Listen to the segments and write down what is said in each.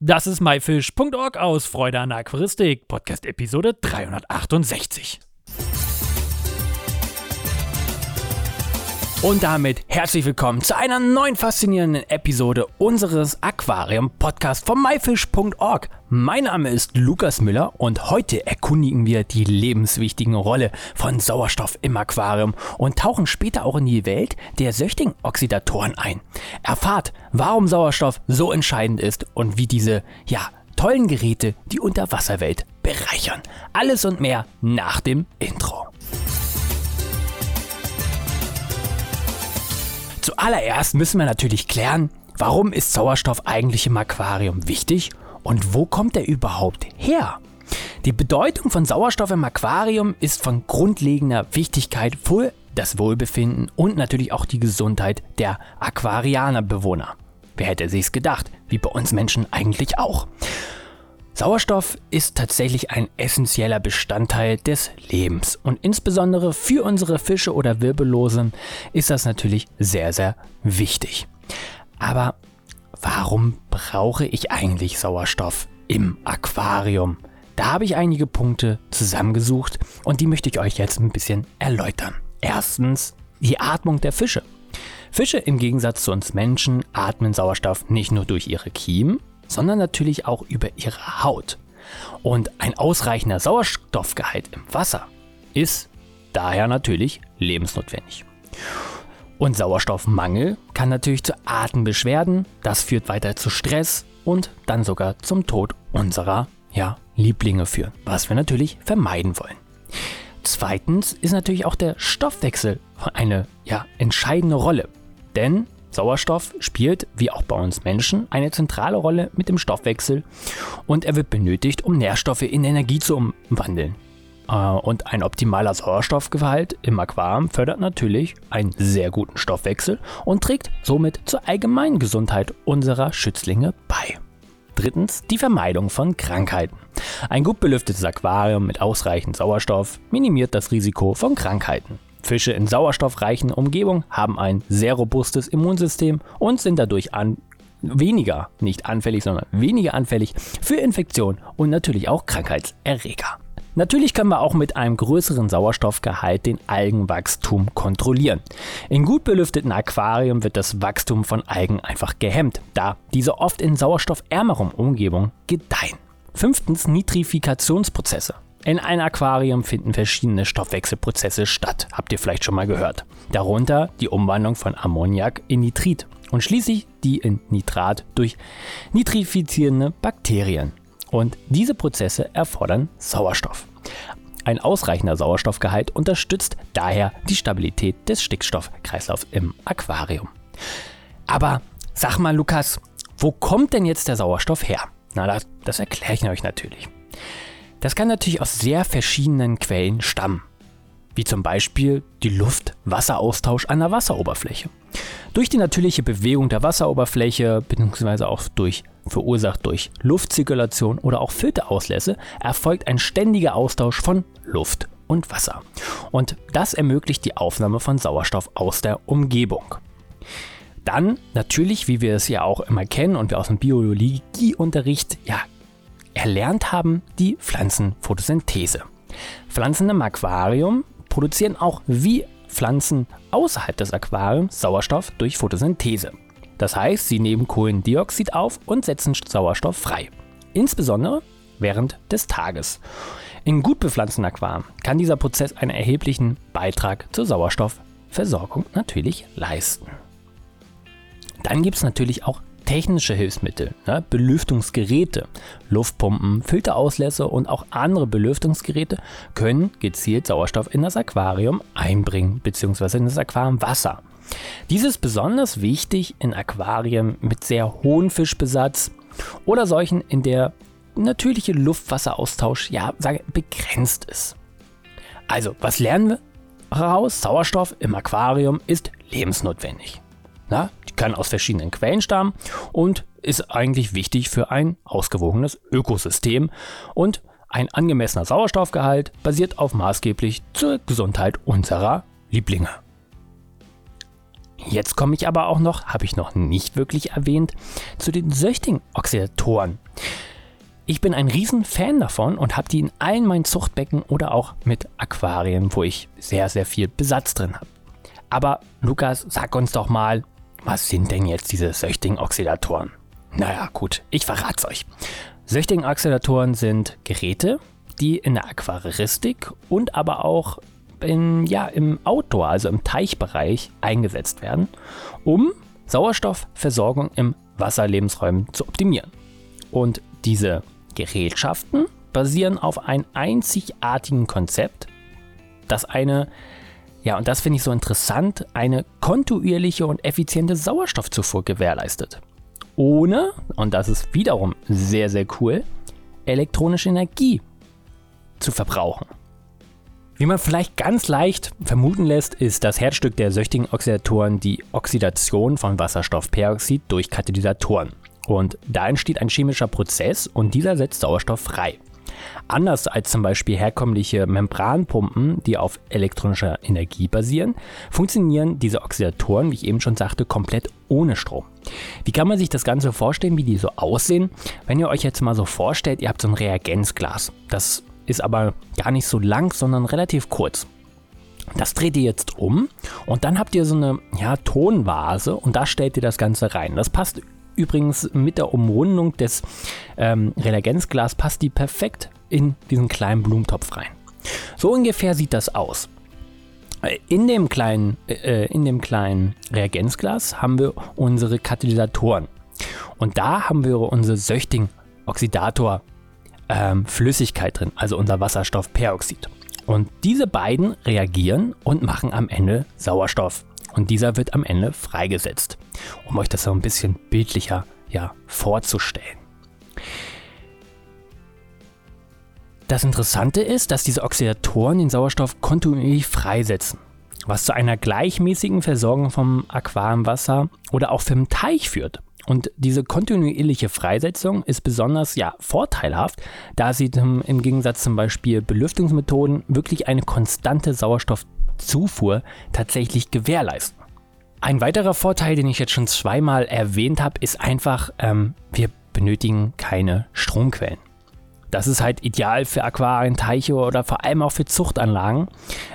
Das ist myfish.org aus Freude an Aquaristik, Podcast Episode 368. Und damit herzlich willkommen zu einer neuen faszinierenden Episode unseres Aquarium-Podcasts von myfish.org. Mein Name ist Lukas Müller und heute erkundigen wir die lebenswichtige Rolle von Sauerstoff im Aquarium und tauchen später auch in die Welt der Söchting-Oxidatoren ein. Erfahrt, warum Sauerstoff so entscheidend ist und wie diese, ja, tollen Geräte die Unterwasserwelt bereichern. Alles und mehr nach dem Intro. Zuallererst müssen wir natürlich klären, warum ist Sauerstoff eigentlich im Aquarium wichtig und wo kommt er überhaupt her? Die Bedeutung von Sauerstoff im Aquarium ist von grundlegender Wichtigkeit für das Wohlbefinden und natürlich auch die Gesundheit der Aquarianerbewohner. Wer hätte sich's gedacht, wie bei uns Menschen eigentlich auch. Sauerstoff ist tatsächlich ein essentieller Bestandteil des Lebens und insbesondere für unsere Fische oder Wirbellosen ist das natürlich sehr, sehr wichtig. Aber warum brauche ich eigentlich Sauerstoff im Aquarium? Da habe ich einige Punkte zusammengesucht und die möchte ich euch jetzt ein bisschen erläutern. Erstens die Atmung der Fische. Fische im Gegensatz zu uns Menschen atmen Sauerstoff nicht nur durch ihre Kiemen, sondern natürlich auch über ihre Haut. Und ein ausreichender Sauerstoffgehalt im Wasser ist daher natürlich lebensnotwendig. Und Sauerstoffmangel kann natürlich zu Atembeschwerden, das führt weiter zu Stress und dann sogar zum Tod unserer ja, Lieblinge führen, was wir natürlich vermeiden wollen. Zweitens ist natürlich auch der Stoffwechsel eine ja, entscheidende Rolle, denn Sauerstoff spielt, wie auch bei uns Menschen, eine zentrale Rolle mit dem Stoffwechsel und er wird benötigt, um Nährstoffe in Energie zu umwandeln. Äh, und ein optimaler Sauerstoffgehalt im Aquarium fördert natürlich einen sehr guten Stoffwechsel und trägt somit zur allgemeinen Gesundheit unserer Schützlinge bei. Drittens die Vermeidung von Krankheiten. Ein gut belüftetes Aquarium mit ausreichend Sauerstoff minimiert das Risiko von Krankheiten. Fische in sauerstoffreichen Umgebungen haben ein sehr robustes Immunsystem und sind dadurch an weniger, nicht anfällig, sondern weniger anfällig für Infektionen und natürlich auch Krankheitserreger. Natürlich können wir auch mit einem größeren Sauerstoffgehalt den Algenwachstum kontrollieren. In gut belüfteten Aquarien wird das Wachstum von Algen einfach gehemmt, da diese oft in sauerstoffärmeren Umgebungen gedeihen. Fünftens Nitrifikationsprozesse. In einem Aquarium finden verschiedene Stoffwechselprozesse statt, habt ihr vielleicht schon mal gehört. Darunter die Umwandlung von Ammoniak in Nitrit und schließlich die in Nitrat durch nitrifizierende Bakterien. Und diese Prozesse erfordern Sauerstoff. Ein ausreichender Sauerstoffgehalt unterstützt daher die Stabilität des Stickstoffkreislaufs im Aquarium. Aber sag mal, Lukas, wo kommt denn jetzt der Sauerstoff her? Na, das, das erkläre ich euch natürlich. Das kann natürlich aus sehr verschiedenen Quellen stammen, wie zum Beispiel die Luft-Wasser-Austausch an der Wasseroberfläche. Durch die natürliche Bewegung der Wasseroberfläche, beziehungsweise auch durch verursacht durch Luftzirkulation oder auch Filterauslässe, erfolgt ein ständiger Austausch von Luft und Wasser. Und das ermöglicht die Aufnahme von Sauerstoff aus der Umgebung. Dann natürlich, wie wir es ja auch immer kennen und wir aus dem Biologieunterricht ja erlernt haben, die Pflanzenphotosynthese. Pflanzen im Aquarium produzieren auch wie Pflanzen außerhalb des Aquariums Sauerstoff durch Photosynthese. Das heißt, sie nehmen Kohlendioxid auf und setzen Sauerstoff frei. Insbesondere während des Tages. In gut bepflanzten Aquarien kann dieser Prozess einen erheblichen Beitrag zur Sauerstoffversorgung natürlich leisten. Dann gibt es natürlich auch technische Hilfsmittel, ne, Belüftungsgeräte, Luftpumpen, Filterauslässe und auch andere Belüftungsgeräte können gezielt Sauerstoff in das Aquarium einbringen bzw. in das Aquariumwasser. Dies ist besonders wichtig in Aquarien mit sehr hohem Fischbesatz oder solchen, in der natürliche Luftwasseraustausch ja sage, begrenzt ist. Also, was lernen wir heraus? Sauerstoff im Aquarium ist lebensnotwendig. Na, die kann aus verschiedenen Quellen stammen und ist eigentlich wichtig für ein ausgewogenes Ökosystem. Und ein angemessener Sauerstoffgehalt basiert auf maßgeblich zur Gesundheit unserer Lieblinge. Jetzt komme ich aber auch noch, habe ich noch nicht wirklich erwähnt, zu den Söchting-Oxidatoren. Ich bin ein riesen Fan davon und habe die in allen meinen Zuchtbecken oder auch mit Aquarien, wo ich sehr, sehr viel Besatz drin habe. Aber Lukas, sag uns doch mal, was sind denn jetzt diese Söchting-Oxidatoren? Naja, gut, ich verrate es euch. Söchting-Oxidatoren sind Geräte, die in der Aquaristik und aber auch in, ja, im Outdoor, also im Teichbereich, eingesetzt werden, um Sauerstoffversorgung im Wasserlebensräumen zu optimieren. Und diese Gerätschaften basieren auf einem einzigartigen Konzept, das eine, ja, und das finde ich so interessant, eine kontinuierliche und effiziente Sauerstoffzufuhr gewährleistet. Ohne, und das ist wiederum sehr, sehr cool, elektronische Energie zu verbrauchen. Wie man vielleicht ganz leicht vermuten lässt, ist das Herzstück der süchtigen Oxidatoren die Oxidation von Wasserstoffperoxid durch Katalysatoren. Und da entsteht ein chemischer Prozess und dieser setzt Sauerstoff frei. Anders als zum Beispiel herkömmliche Membranpumpen, die auf elektronischer Energie basieren, funktionieren diese Oxidatoren, wie ich eben schon sagte, komplett ohne Strom. Wie kann man sich das Ganze vorstellen, wie die so aussehen? Wenn ihr euch jetzt mal so vorstellt, ihr habt so ein Reagenzglas. Das ist aber gar nicht so lang, sondern relativ kurz. Das dreht ihr jetzt um und dann habt ihr so eine ja, Tonvase und da stellt ihr das Ganze rein. Das passt übrigens mit der Umrundung des ähm, Reagenzglas, passt die perfekt in diesen kleinen Blumentopf rein. So ungefähr sieht das aus. In dem kleinen, äh, in dem kleinen Reagenzglas haben wir unsere Katalysatoren. Und da haben wir unsere Söchting-Oxidator ähm, Flüssigkeit drin, also unser Wasserstoffperoxid. Und diese beiden reagieren und machen am Ende Sauerstoff. Und dieser wird am Ende freigesetzt, um euch das so ein bisschen bildlicher ja, vorzustellen. Das Interessante ist, dass diese Oxidatoren den Sauerstoff kontinuierlich freisetzen, was zu einer gleichmäßigen Versorgung vom Aquariumwasser oder auch vom Teich führt. Und diese kontinuierliche Freisetzung ist besonders ja, vorteilhaft, da sie im Gegensatz zum Beispiel Belüftungsmethoden wirklich eine konstante Sauerstoffzufuhr tatsächlich gewährleisten. Ein weiterer Vorteil, den ich jetzt schon zweimal erwähnt habe, ist einfach, ähm, wir benötigen keine Stromquellen. Das ist halt ideal für Aquarien, Teiche oder vor allem auch für Zuchtanlagen,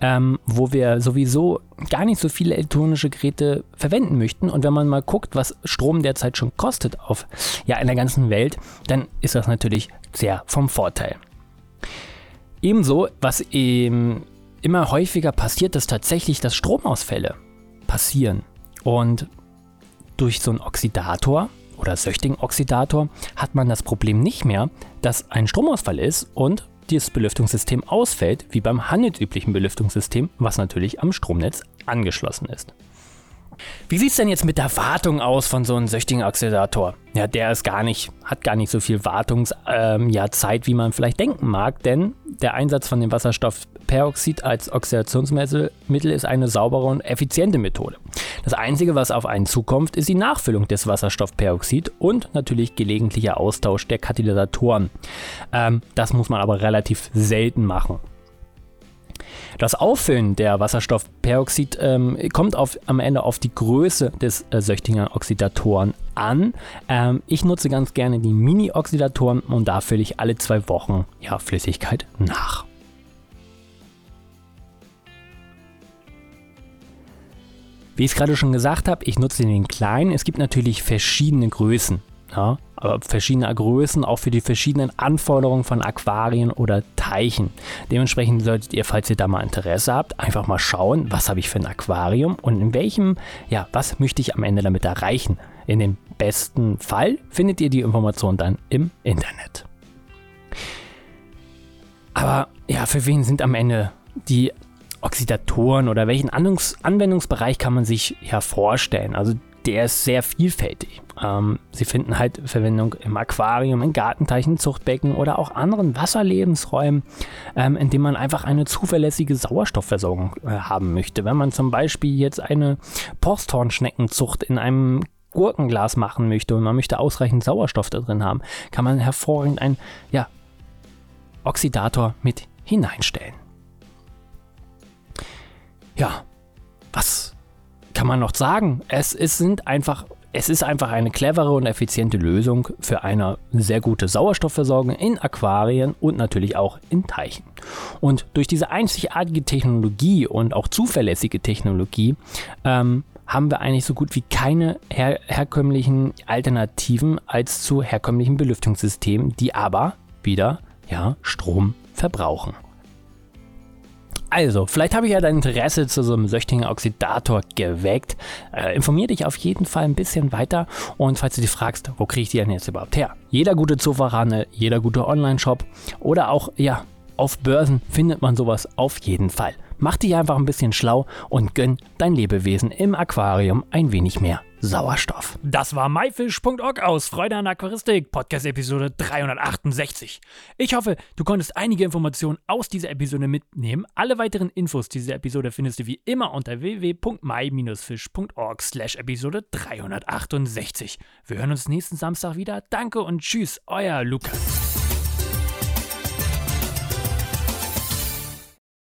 ähm, wo wir sowieso gar nicht so viele elektronische Geräte verwenden möchten. Und wenn man mal guckt, was Strom derzeit schon kostet auf ja, in der ganzen Welt, dann ist das natürlich sehr vom Vorteil. Ebenso, was eben immer häufiger passiert, ist tatsächlich, dass Stromausfälle passieren. Und durch so einen Oxidator oder Söchting-Oxidator hat man das Problem nicht mehr, dass ein Stromausfall ist und das Belüftungssystem ausfällt, wie beim handelsüblichen Belüftungssystem, was natürlich am Stromnetz angeschlossen ist. Wie sieht es denn jetzt mit der Wartung aus von so einem süchtigen Oxidator? Ja, der ist gar nicht, hat gar nicht so viel Wartungszeit, ähm, ja, wie man vielleicht denken mag, denn der Einsatz von dem Wasserstoffperoxid als Oxidationsmittel ist eine saubere und effiziente Methode. Das Einzige, was auf einen zukommt, ist die Nachfüllung des Wasserstoffperoxid und natürlich gelegentlicher Austausch der Katalysatoren. Ähm, das muss man aber relativ selten machen. Das Auffüllen der Wasserstoffperoxid ähm, kommt auf, am Ende auf die Größe des äh, Söchtinger Oxidatoren an. Ähm, ich nutze ganz gerne die Mini-Oxidatoren und da fülle ich alle zwei Wochen ja, Flüssigkeit nach. Wie ich es gerade schon gesagt habe, ich nutze den kleinen. Es gibt natürlich verschiedene Größen. Ja, aber verschiedene Größen, auch für die verschiedenen Anforderungen von Aquarien oder Teichen. Dementsprechend solltet ihr, falls ihr da mal Interesse habt, einfach mal schauen, was habe ich für ein Aquarium und in welchem, ja, was möchte ich am Ende damit erreichen. In dem besten Fall findet ihr die Information dann im Internet. Aber ja, für wen sind am Ende die Oxidatoren oder welchen Anwendungsbereich kann man sich ja vorstellen? Also der ist sehr vielfältig. Ähm, sie finden halt Verwendung im Aquarium, in Gartenteichen, Zuchtbecken oder auch anderen Wasserlebensräumen, ähm, in denen man einfach eine zuverlässige Sauerstoffversorgung äh, haben möchte. Wenn man zum Beispiel jetzt eine Posthornschneckenzucht in einem Gurkenglas machen möchte und man möchte ausreichend Sauerstoff da drin haben, kann man hervorragend einen ja, Oxidator mit hineinstellen. Ja, was kann man noch sagen? Es, es sind einfach es ist einfach eine clevere und effiziente Lösung für eine sehr gute Sauerstoffversorgung in Aquarien und natürlich auch in Teichen. Und durch diese einzigartige Technologie und auch zuverlässige Technologie ähm, haben wir eigentlich so gut wie keine her herkömmlichen Alternativen als zu herkömmlichen Belüftungssystemen, die aber wieder ja, Strom verbrauchen. Also, vielleicht habe ich ja dein Interesse zu so einem Söchtinger Oxidator geweckt. Äh, informier dich auf jeden Fall ein bisschen weiter und falls du dich fragst, wo kriege ich die denn jetzt überhaupt her? Jeder gute Zoofachhandel, jeder gute Online-Shop oder auch, ja, auf Börsen findet man sowas auf jeden Fall. Mach dich einfach ein bisschen schlau und gönn dein Lebewesen im Aquarium ein wenig mehr Sauerstoff. Das war myfish.org aus Freude an Aquaristik, Podcast Episode 368. Ich hoffe, du konntest einige Informationen aus dieser Episode mitnehmen. Alle weiteren Infos dieser Episode findest du wie immer unter www.my-fish.org slash Episode 368. Wir hören uns nächsten Samstag wieder. Danke und tschüss, euer Lukas.